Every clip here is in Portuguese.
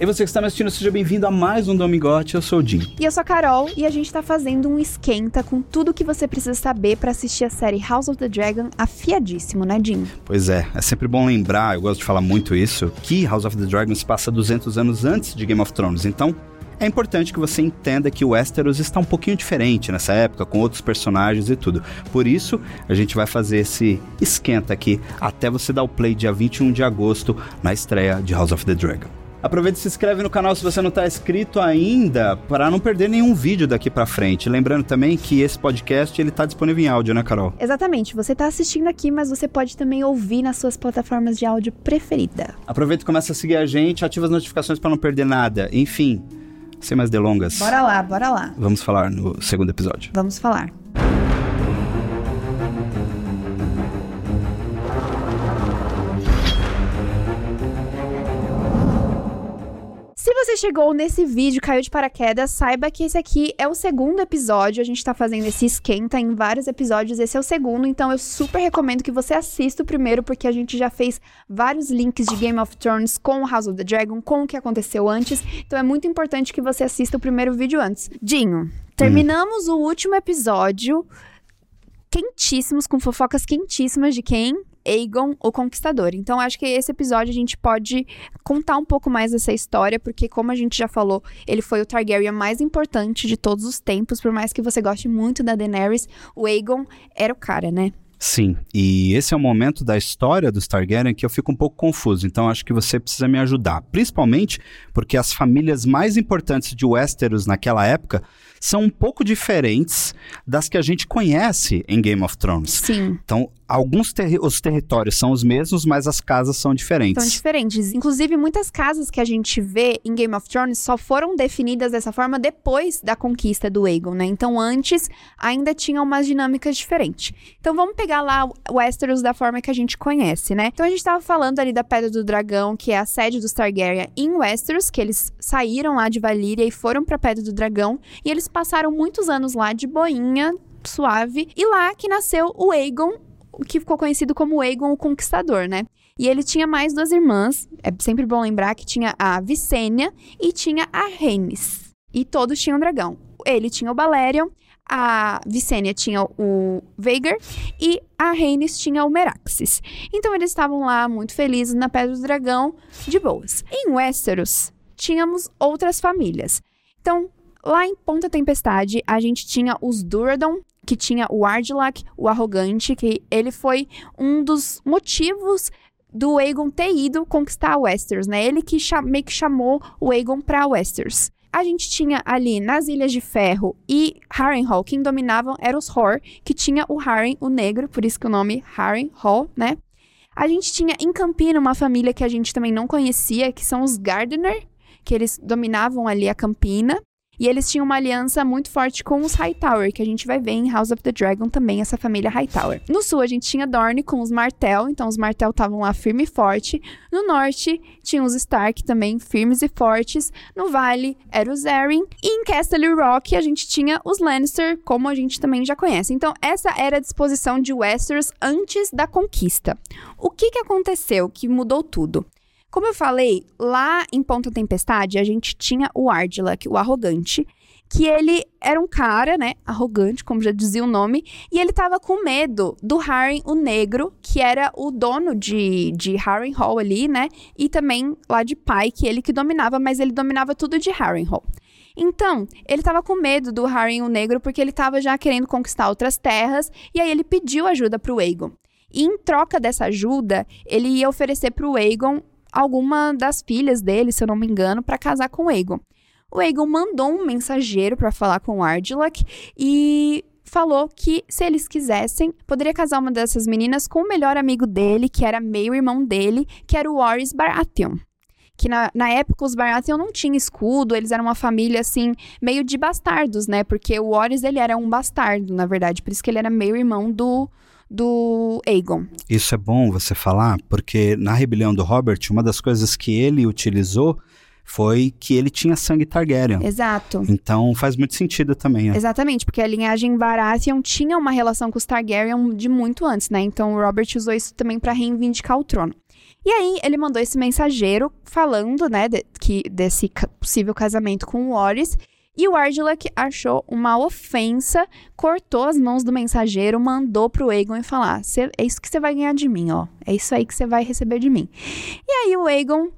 E você que está me assistindo, seja bem-vindo a mais um Domingote. Eu sou o Jim. E eu sou a Carol e a gente tá fazendo um esquenta com tudo que você precisa saber para assistir a série House of the Dragon afiadíssimo, né, Jim? Pois é, é sempre bom lembrar, eu gosto de falar muito isso, que House of the Dragon se passa 200 anos antes de Game of Thrones. Então, é importante que você entenda que o Westeros está um pouquinho diferente nessa época, com outros personagens e tudo. Por isso, a gente vai fazer esse esquenta aqui até você dar o play dia 21 de agosto na estreia de House of the Dragon. Aproveita e se inscreve no canal se você não está inscrito ainda, para não perder nenhum vídeo daqui para frente. Lembrando também que esse podcast ele tá disponível em áudio, né, Carol? Exatamente. Você tá assistindo aqui, mas você pode também ouvir nas suas plataformas de áudio preferida. Aproveita e começa a seguir a gente, ativa as notificações para não perder nada. Enfim, sem mais delongas. Bora lá, bora lá. Vamos falar no segundo episódio. Vamos falar. Chegou nesse vídeo, caiu de paraquedas, saiba que esse aqui é o segundo episódio. A gente tá fazendo esse esquenta em vários episódios. Esse é o segundo, então eu super recomendo que você assista o primeiro, porque a gente já fez vários links de Game of Thrones com House of the Dragon, com o que aconteceu antes. Então é muito importante que você assista o primeiro vídeo antes. Dinho, terminamos o último episódio quentíssimos, com fofocas quentíssimas de quem? Aegon, o Conquistador. Então, acho que esse episódio a gente pode contar um pouco mais dessa história, porque, como a gente já falou, ele foi o Targaryen mais importante de todos os tempos. Por mais que você goste muito da Daenerys, o Aegon era o cara, né? Sim, e esse é o momento da história dos Targaryen que eu fico um pouco confuso, então acho que você precisa me ajudar. Principalmente porque as famílias mais importantes de Westeros naquela época são um pouco diferentes das que a gente conhece em Game of Thrones. Sim. Então, alguns os territórios são os mesmos, mas as casas são diferentes. São diferentes. Inclusive, muitas casas que a gente vê em Game of Thrones só foram definidas dessa forma depois da conquista do Aegon, né? Então, antes, ainda tinha umas dinâmicas diferentes. Então, vamos pegar lá o Westeros da forma que a gente conhece, né? Então, a gente tava falando ali da Pedra do Dragão, que é a sede dos Targaryen em Westeros, que eles saíram lá de Valíria e foram pra Pedra do Dragão, e eles passaram muitos anos lá de boinha, suave, e lá que nasceu o Aegon, que ficou conhecido como Aegon o Conquistador, né? E ele tinha mais duas irmãs, é sempre bom lembrar que tinha a Vicênia e tinha a Rhaenys. E todos tinham dragão. Ele tinha o Balerion, a Vicênia tinha o Veigar e a Rhaenys tinha o Meraxes. Então eles estavam lá muito felizes na Pedra do Dragão, de boas. Em Westeros, tínhamos outras famílias. Então, lá em Ponta Tempestade, a gente tinha os Duradon, que tinha o Ardilak, o Arrogante, que ele foi um dos motivos do Aegon ter ido conquistar Westeros, né? Ele que meio que chamou o Aegon pra Westeros. A gente tinha ali nas Ilhas de Ferro e Harrenhal, quem dominavam eram os Hor, que tinha o Harren, o negro, por isso que o nome Harrenhal, né? A gente tinha em Campina uma família que a gente também não conhecia, que são os Gardener, que eles dominavam ali a Campina. E eles tinham uma aliança muito forte com os Hightower, que a gente vai ver em House of the Dragon também, essa família Hightower. No sul, a gente tinha Dorne com os Martell, então os Martell estavam lá firme e forte. No norte, tinha os Stark também firmes e fortes. No vale, era os Arryn. E em Castle Rock, a gente tinha os Lannister, como a gente também já conhece. Então, essa era a disposição de Westeros antes da conquista. O que, que aconteceu que mudou tudo? Como eu falei, lá em Ponta Tempestade, a gente tinha o Ardilak, o arrogante, que ele era um cara, né, arrogante, como já dizia o nome, e ele tava com medo do Harren, o negro, que era o dono de, de Harrenhal ali, né, e também lá de Pike, ele que dominava, mas ele dominava tudo de Harrenhal. Então, ele tava com medo do Harren, o negro, porque ele tava já querendo conquistar outras terras, e aí ele pediu ajuda pro Aegon. E em troca dessa ajuda, ele ia oferecer pro Aegon alguma das filhas dele, se eu não me engano, para casar com o Aegon. O Aegon mandou um mensageiro para falar com o Ardilak e falou que, se eles quisessem, poderia casar uma dessas meninas com o melhor amigo dele, que era meio irmão dele, que era o Warys Baratheon. Que na, na época os Baratheon não tinham escudo, eles eram uma família assim, meio de bastardos, né? Porque o Warys ele era um bastardo, na verdade, por isso que ele era meio irmão do, do Aegon. Isso é bom você falar, porque na rebelião do Robert, uma das coisas que ele utilizou foi que ele tinha sangue Targaryen. Exato. Então faz muito sentido também. Né? Exatamente, porque a linhagem Baratheon tinha uma relação com os Targaryen de muito antes, né? Então o Robert usou isso também para reivindicar o trono. E aí, ele mandou esse mensageiro falando, né, de, que, desse possível casamento com o Warris. E o Ardilak achou uma ofensa, cortou as mãos do mensageiro, mandou pro Aegon e falar: é isso que você vai ganhar de mim, ó. É isso aí que você vai receber de mim. E aí o Aegon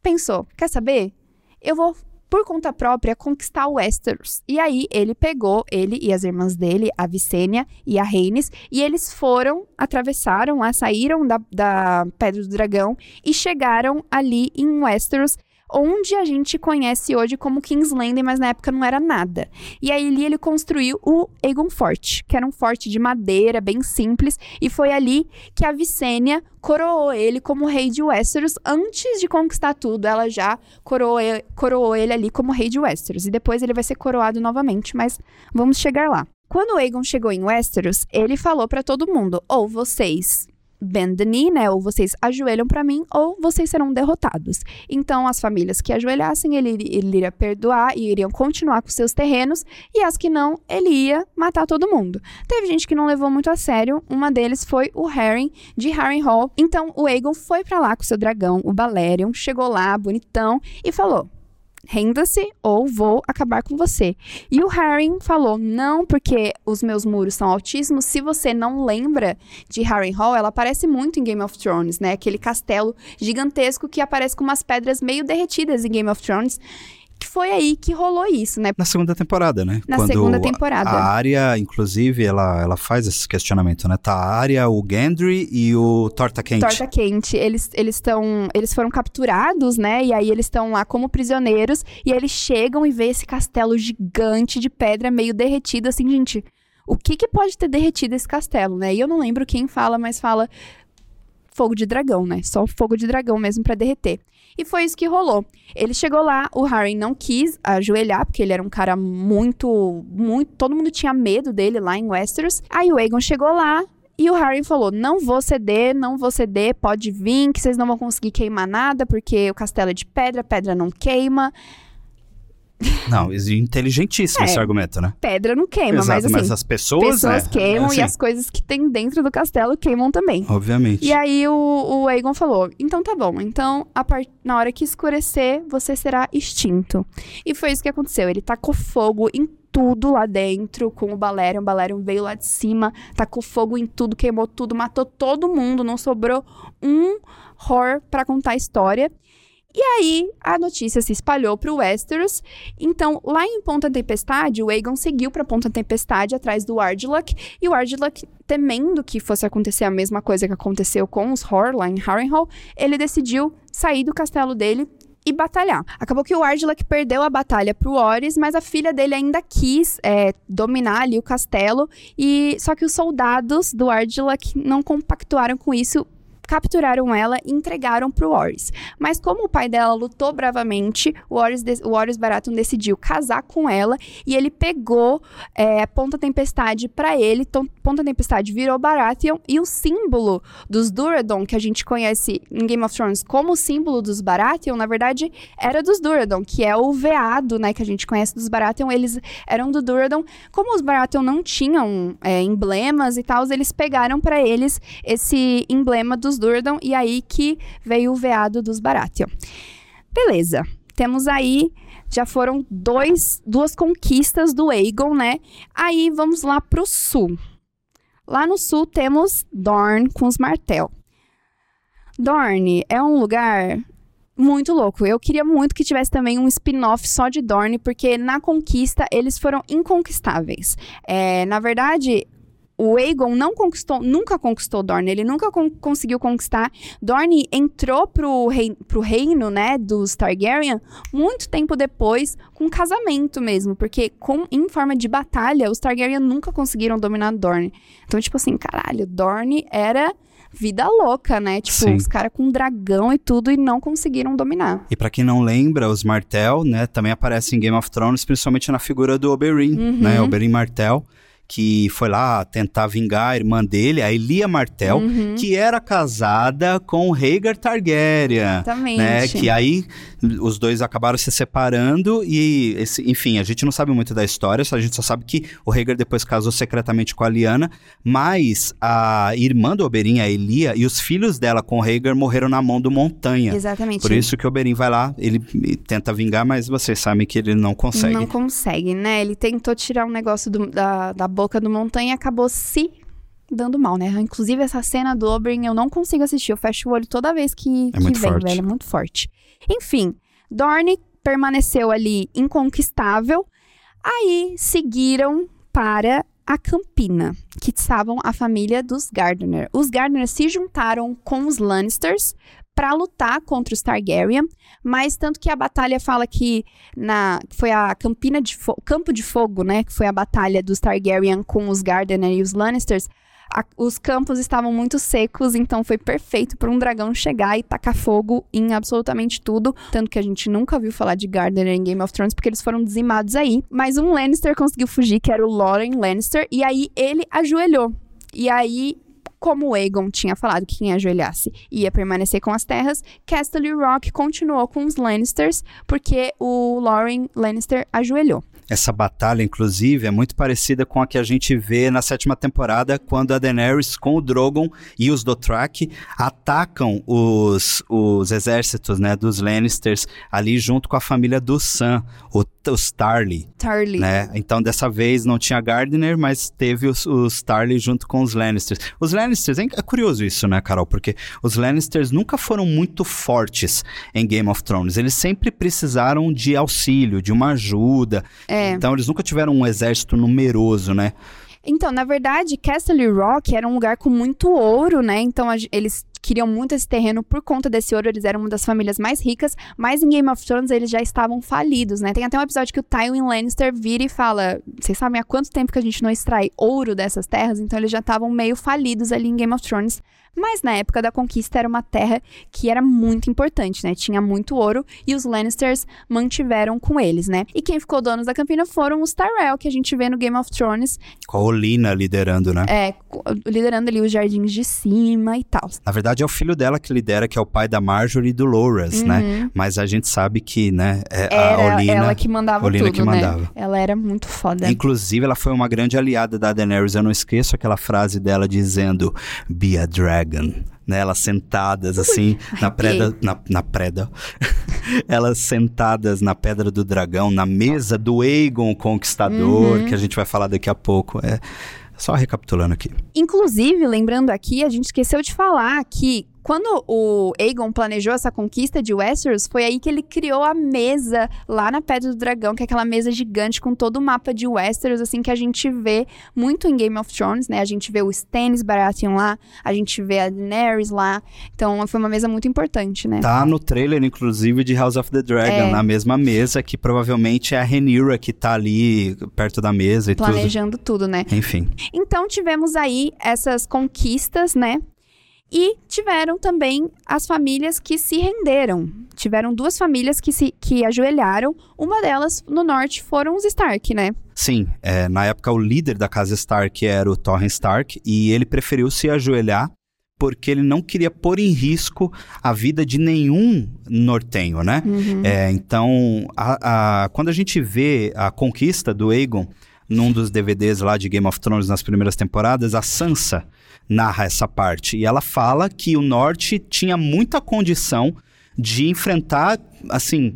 pensou: quer saber? Eu vou por conta própria, conquistar o Westeros. E aí ele pegou, ele e as irmãs dele, a Vicênia e a Rhaenys, e eles foram, atravessaram lá, saíram da, da Pedra do Dragão e chegaram ali em Westeros onde a gente conhece hoje como King's Landing, mas na época não era nada. E aí ali ele construiu o Aegon Fort, que era um forte de madeira, bem simples, e foi ali que a Vicênia coroou ele como rei de Westeros antes de conquistar tudo. Ela já coroou, coroou ele ali como rei de Westeros. E depois ele vai ser coroado novamente, mas vamos chegar lá. Quando o Aegon chegou em Westeros, ele falou para todo mundo: ou vocês bend the knee, né? Ou vocês ajoelham para mim, ou vocês serão derrotados. Então, as famílias que ajoelhassem, ele, ele iria perdoar e iriam continuar com seus terrenos, e as que não, ele ia matar todo mundo. Teve gente que não levou muito a sério, uma deles foi o Harry de Harrenhal. Então, o Aegon foi para lá com seu dragão, o Balerion, chegou lá, bonitão, e falou: renda-se ou vou acabar com você. E o Harry falou: não, porque os meus muros são altíssimos. Se você não lembra de Harrenhal, ela aparece muito em Game of Thrones, né? Aquele castelo gigantesco que aparece com umas pedras meio derretidas em Game of Thrones que foi aí que rolou isso, né? Na segunda temporada, né? Na Quando segunda temporada. A área, inclusive, ela, ela faz esse questionamento, né? Tá a área, o Gendry e o Torta Quente. Torta Quente. Eles estão. Eles foram capturados, né? E aí eles estão lá como prisioneiros. E eles chegam e vê esse castelo gigante de pedra meio derretido, assim, gente. O que, que pode ter derretido esse castelo, né? E eu não lembro quem fala, mas fala fogo de dragão, né? Só fogo de dragão mesmo para derreter. E foi isso que rolou. Ele chegou lá, o Harry não quis ajoelhar, porque ele era um cara muito, muito. Todo mundo tinha medo dele lá em Westeros. Aí o Aegon chegou lá, e o Harry falou: Não vou ceder, não vou ceder, pode vir, que vocês não vão conseguir queimar nada, porque o castelo é de pedra, pedra não queima. Não, inteligentíssimo é, esse argumento, né? Pedra não queima, Exato, mas assim. Mas as pessoas. Pessoas né? queimam assim. e as coisas que tem dentro do castelo queimam também. Obviamente. E aí o, o Aegon falou: então tá bom, então part... na hora que escurecer, você será extinto. E foi isso que aconteceu. Ele tacou fogo em tudo lá dentro com o Balerion. O Balerion veio lá de cima, tacou fogo em tudo, queimou tudo, matou todo mundo, não sobrou um horror para contar a história. E aí a notícia se espalhou para o Westeros. Então, lá em Ponta Tempestade, o Aegon seguiu para Ponta Tempestade atrás do Ardilak, e o Ardilak, temendo que fosse acontecer a mesma coisa que aconteceu com os Hor lá em Harrenhal, ele decidiu sair do castelo dele e batalhar. Acabou que o Ardilak perdeu a batalha pro Oris, mas a filha dele ainda quis é, dominar ali o castelo, e só que os soldados do Ardilak não compactuaram com isso capturaram ela e entregaram pro Warris. Mas como o pai dela lutou bravamente, o Warris, o Warris Baratheon decidiu casar com ela e ele pegou é, Ponta Tempestade para ele. Então, Ponta Tempestade virou Baratheon e o símbolo dos Duradon, que a gente conhece em Game of Thrones como símbolo dos Baratheon, na verdade, era dos Duradon, que é o veado, né, que a gente conhece dos Baratheon. Eles eram do Duradon. Como os Baratheon não tinham é, emblemas e tal, eles pegaram para eles esse emblema dos Durdan, e aí que veio o veado dos Baratheon. Beleza, temos aí, já foram dois, duas conquistas do Aegon, né? Aí vamos lá pro sul. Lá no sul temos Dorne com os Martel. Dorne é um lugar muito louco. Eu queria muito que tivesse também um spin-off só de Dorne, porque na conquista eles foram inconquistáveis. É, na verdade, o Aegon não conquistou, nunca conquistou Dorne, ele nunca con conseguiu conquistar. Dorne entrou pro, rei, pro reino, né, dos Targaryen muito tempo depois, com casamento mesmo, porque com, em forma de batalha, os Targaryen nunca conseguiram dominar Dorne. Então, tipo assim, caralho, Dorne era vida louca, né? Tipo, Sim. os caras com dragão e tudo e não conseguiram dominar. E para quem não lembra, os Martel, né, também aparecem em Game of Thrones, principalmente na figura do Oberyn, uhum. né? Oberyn Martel que foi lá tentar vingar a irmã dele, a Elia Martell, Uhum. que era casada com o Rhaegar Targaryen. Exatamente. Né, que aí os dois acabaram se separando e, esse- enfim, a gente não sabe muito da história, só- a gente só sabe que o Rhaegar depois casou secretamente com a Lyanna, mas a irmã do Oberyn, a Elia, e os filhos dela com o Rhaegar morreram na mão do Montanha. Exatamente. Por isso que o Oberyn vai lá, ele tenta vingar, mas vocês sabem que ele não consegue. Não consegue, né? Ele tentou tirar um negócio do- da, da boca do Montanha acabou se dando mal, né? Inclusive, essa cena do Oberyn eu não consigo assistir. Eu fecho o olho toda vez que, É que vem, forte. velho. É muito forte. Enfim, Dorne permaneceu ali inconquistável. Aí seguiram para a Campina, que estavam a família dos Gardener. Os Gardener se juntaram com os Lannisters para lutar contra os Targaryen, mas tanto que a batalha fala que na foi a Campina de Fo- Campo de Fogo, né, que foi a batalha dos Targaryen com os Gardener e os Lannisters. a- os campos estavam muito secos, então foi perfeito para um dragão chegar e tacar fogo em absolutamente tudo. Tanto que a gente nunca viu falar de Gardener em Game of Thrones, porque eles foram dizimados aí. Mas um Lannister conseguiu fugir, que era o Loren Lannister, e aí ele ajoelhou. E aí como Aegon tinha falado que quem ajoelhasse ia permanecer com as terras, Castle Rock continuou com os Lannisters, porque o Loren Lannister ajoelhou. Essa batalha, inclusive, é muito parecida com a que a gente vê na sétima temporada, quando a Daenerys com o Drogon e os Dothraki atacam os, os exércitos né, dos Lannisters ali junto com a família do Sam, o, os Tarly. Tarly. Né? Então, dessa vez não tinha Gardner, mas teve os, os Tarly junto com os Lannisters. Os Lannisters, é é curioso isso, né, Carol? Porque os Lannisters nunca foram muito fortes em Game of Thrones. Eles sempre precisaram de auxílio, de uma ajuda. É. Então, eles nunca tiveram um exército numeroso, né? Então, na verdade, Castle Rock era um lugar com muito ouro, né? Então, a eles queriam muito esse terreno por conta desse ouro, eles eram uma das famílias mais ricas, mas em Game of Thrones eles já estavam falidos, né? Tem até um episódio que o Tywin Lannister vira e fala: Vocês sabem há quanto tempo que a gente não extrai ouro dessas terras? Então, eles já estavam meio falidos ali em Game of Thrones. Mas na época da conquista era uma terra que era muito importante, né? Tinha muito ouro e os Lannisters mantiveram com eles, né? E quem ficou donos da Campina foram os Tyrell, que a gente vê no Game of Thrones, Com a Olina liderando, né? é, liderando ali os jardins de cima e tal. Na verdade, é o filho dela que lidera, que é o pai da Marjorie e do Loras, né? Mas a gente sabe que, né, é a Uhum. Olina... ela que mandava Olina tudo, que né? mandava. Ela era muito foda. Inclusive, ela foi uma grande aliada da Daenerys. Eu não esqueço aquela frase dela dizendo Be a dragon. Né, elas sentadas assim na preda, na, na preda. elas sentadas na pedra do dragão, na mesa do Aegon o Conquistador, Uhum. que a gente vai falar daqui a pouco. É só recapitulando aqui. Inclusive, lembrando aqui, a gente esqueceu de falar que quando o Aegon planejou essa conquista de Westeros, foi aí que ele criou a mesa lá na Pedra do Dragão, que é aquela mesa gigante com todo o mapa de Westeros, assim, que a gente vê muito em Game of Thrones, né? A gente vê o Stannis Baratheon lá, a gente vê a Daenerys lá. Então, foi uma mesa muito importante, né? Tá no trailer, inclusive, de House of the Dragon, É. na mesma mesa, que provavelmente é a Rhaenyra que tá ali perto da mesa e tudo. Planejando tudo, né? Enfim. Então tivemos aí essas conquistas, né? E tiveram também as famílias que se renderam. Tiveram duas famílias que se que ajoelharam. Uma delas no norte foram os Stark, né? Sim, é, na época o líder da casa Stark era o Torren Stark e ele preferiu se ajoelhar porque ele não queria pôr em risco a vida de nenhum nortenho, né? É, então, a- a- quando a gente vê a conquista do Aegon num dos DVDs lá de Game of Thrones nas primeiras temporadas, a Sansa narra essa parte. E ela fala que o norte tinha muita condição de enfrentar, assim,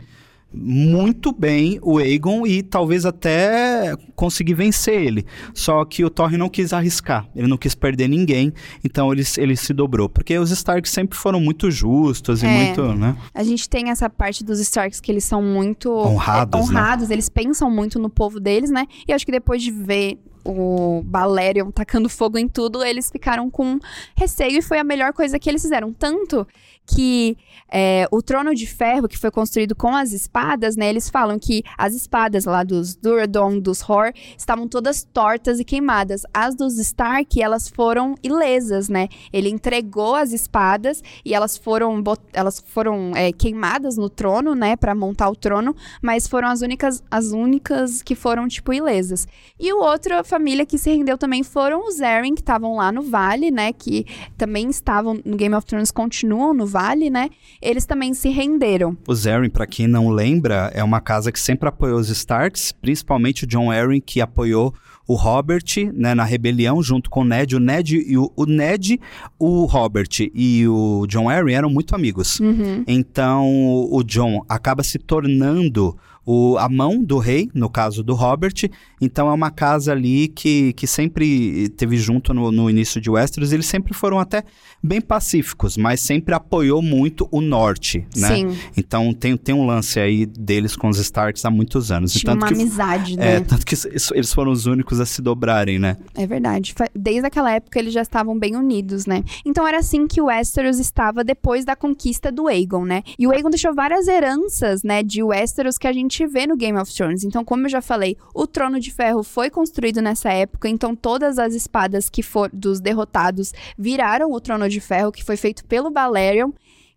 muito bem o Aegon e talvez até conseguir vencer ele. Só que o Torre não quis arriscar, ele não quis perder ninguém, então ele, ele se dobrou. Porque os Stark sempre foram muito justos e É. muito, né? A gente tem essa parte dos Starks que eles são muito Honrados, é, né? honrados eles pensam muito no povo deles, né? E acho que depois de ver o Balerion tacando fogo em tudo, eles ficaram com receio e foi a melhor coisa que eles fizeram. Tanto que é, o trono de ferro, que foi construído com as espadas, né? Eles falam que as espadas lá dos Duradon, dos Hor, estavam todas tortas e queimadas. As dos Stark, elas foram ilesas, né? Ele entregou as espadas e elas foram, elas foram é, queimadas no trono, né? Para montar o trono, mas foram as únicas, as únicas que foram, tipo, ilesas. E o outra família que se rendeu também foram os Eren, que estavam lá no vale, né? Que também estavam no Game of Thrones, continuam no vale, né? Eles também se renderam. Os Eren, para quem não lembra, é uma casa que sempre apoiou os Starks, principalmente o John Eren, que apoiou o Robert, né, na rebelião, junto com o Ned. O Ned e o, o Ned, o Robert e o John Arryn eram muito amigos. Uhum. Então, o John acaba se tornando o, a mão do rei, no caso do Robert. Então é uma casa ali que, que sempre teve junto no, no início de Westeros. Eles sempre foram até bem pacíficos, mas sempre apoiou muito o norte, né? Sim. Então tem, tem um lance aí deles com os Starks há muitos anos. Tinha uma que, amizade, né? É, tanto que eles foram os únicos a se dobrarem, né? É verdade. Desde aquela época eles já estavam bem unidos, né? Então era assim que o Westeros estava depois da conquista do Aegon, né? E o Aegon deixou várias heranças, né, de Westeros que a gente gente vê no Game of Thrones. Então, como eu já falei, o Trono de Ferro foi construído nessa época, então todas as espadas que for dos derrotados viraram o Trono de Ferro, que foi feito pelo Balerion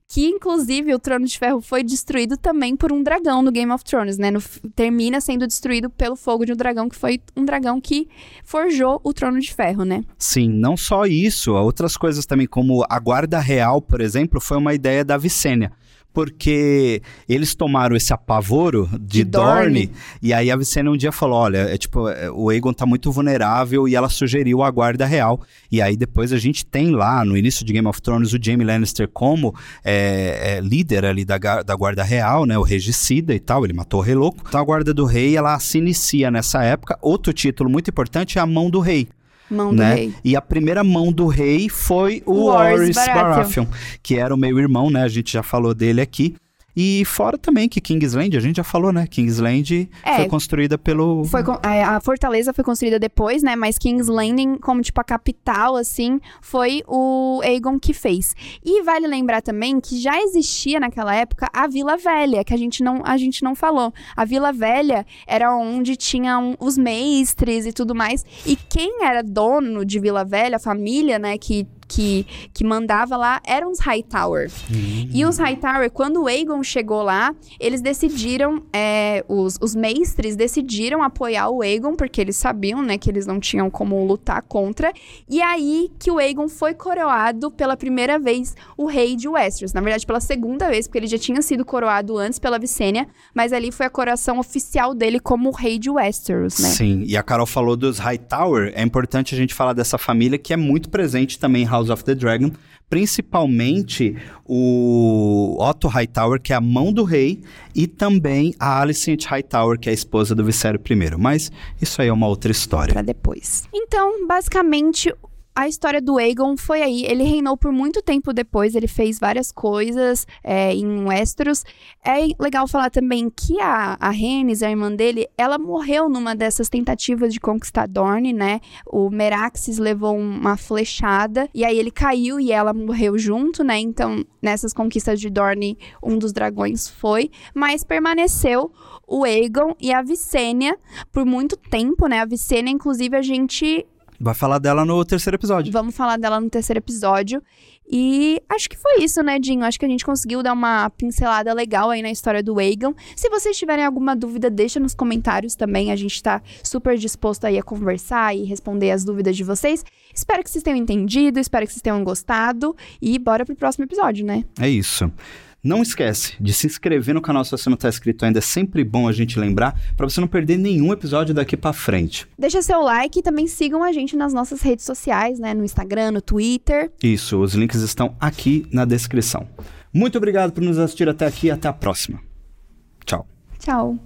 que inclusive o Trono de Ferro foi destruído também por um dragão no Game of Thrones, né? No, termina sendo destruído pelo fogo de um dragão que foi um dragão que forjou o Trono de Ferro, né? Sim, não só isso, outras coisas também como a Guarda Real, por exemplo, foi uma ideia da Vicênia porque eles tomaram esse apavoro de, de Dorne, e aí a Vicena um dia falou, olha, é tipo, é, o Aegon tá muito vulnerável e ela sugeriu a guarda real. E aí depois a gente tem lá, no início de Game of Thrones, o Jaime Lannister como é, é, líder ali da, da guarda real, né, o regicida e tal, ele matou o rei louco. Então a guarda do rei, ela se inicia nessa época. Outro título muito importante é a mão do rei. Mão né? do rei. E a primeira mão do rei foi o Warris Baratheon, que era o meu irmão, né? A gente já falou dele aqui. E fora também que Kingsland, a gente já falou, né? Kingsland é, foi construída pelo. Foi, é, a fortaleza foi construída depois, né? Mas King's Landing, como tipo a capital, assim, foi o Aegon que fez. E vale lembrar também que já existia naquela época a Vila Velha, que a gente não, a gente não falou. A Vila Velha era onde tinham os mestres e tudo mais. E quem era dono de Vila Velha, a família, né, que que, que mandava lá eram os Hightower. Uhum. E os Hightower, quando o Aegon chegou lá, eles decidiram, é, os, os mestres decidiram apoiar o Aegon, porque eles sabiam, né, que eles não tinham como lutar contra. E aí que o Aegon foi coroado pela primeira vez o rei de Westeros. Na verdade, pela segunda vez, porque ele já tinha sido coroado antes pela Vicênia, mas ali foi a coroação oficial dele como rei de Westeros, né? Sim, e a Carol falou dos Hightower, é importante a gente falar dessa família que é muito presente também em House of the Dragon, principalmente o Otto Hightower, que é a mão do rei, e também a Alicent Hightower, que é a esposa do Visério I. Mas isso aí é uma outra história. Para depois. Então, basicamente, a história do Aegon foi aí. Ele reinou por muito tempo depois, ele fez várias coisas é, em Westeros. É legal falar também que a, a Rhaenys, a irmã dele, ela morreu numa dessas tentativas de conquistar Dorne, né? O Meraxes levou uma flechada e aí ele caiu e ela morreu junto, né? Então, nessas conquistas de Dorne, um dos dragões foi, mas permaneceu o Aegon e a Visenya por muito tempo, né? A Visenya, inclusive, a gente Vai falar dela no terceiro episódio. Vamos falar dela no terceiro episódio. E acho que foi isso, né, Dinho? Acho que a gente conseguiu dar uma pincelada legal aí na história do Aegon. Se vocês tiverem alguma dúvida, deixa nos comentários também. A gente tá super disposto aí a conversar e responder as dúvidas de vocês. Espero que vocês tenham entendido, espero que vocês tenham gostado. E bora pro próximo episódio, né? É isso. Não esquece de se inscrever no canal se você não está inscrito ainda. É sempre bom a gente lembrar para você não perder nenhum episódio daqui para frente. Deixa seu like e também sigam a gente nas nossas redes sociais, né? No Instagram, no Twitter. Isso, os links estão aqui na descrição. Muito obrigado por nos assistir até aqui e até a próxima. Tchau. Tchau.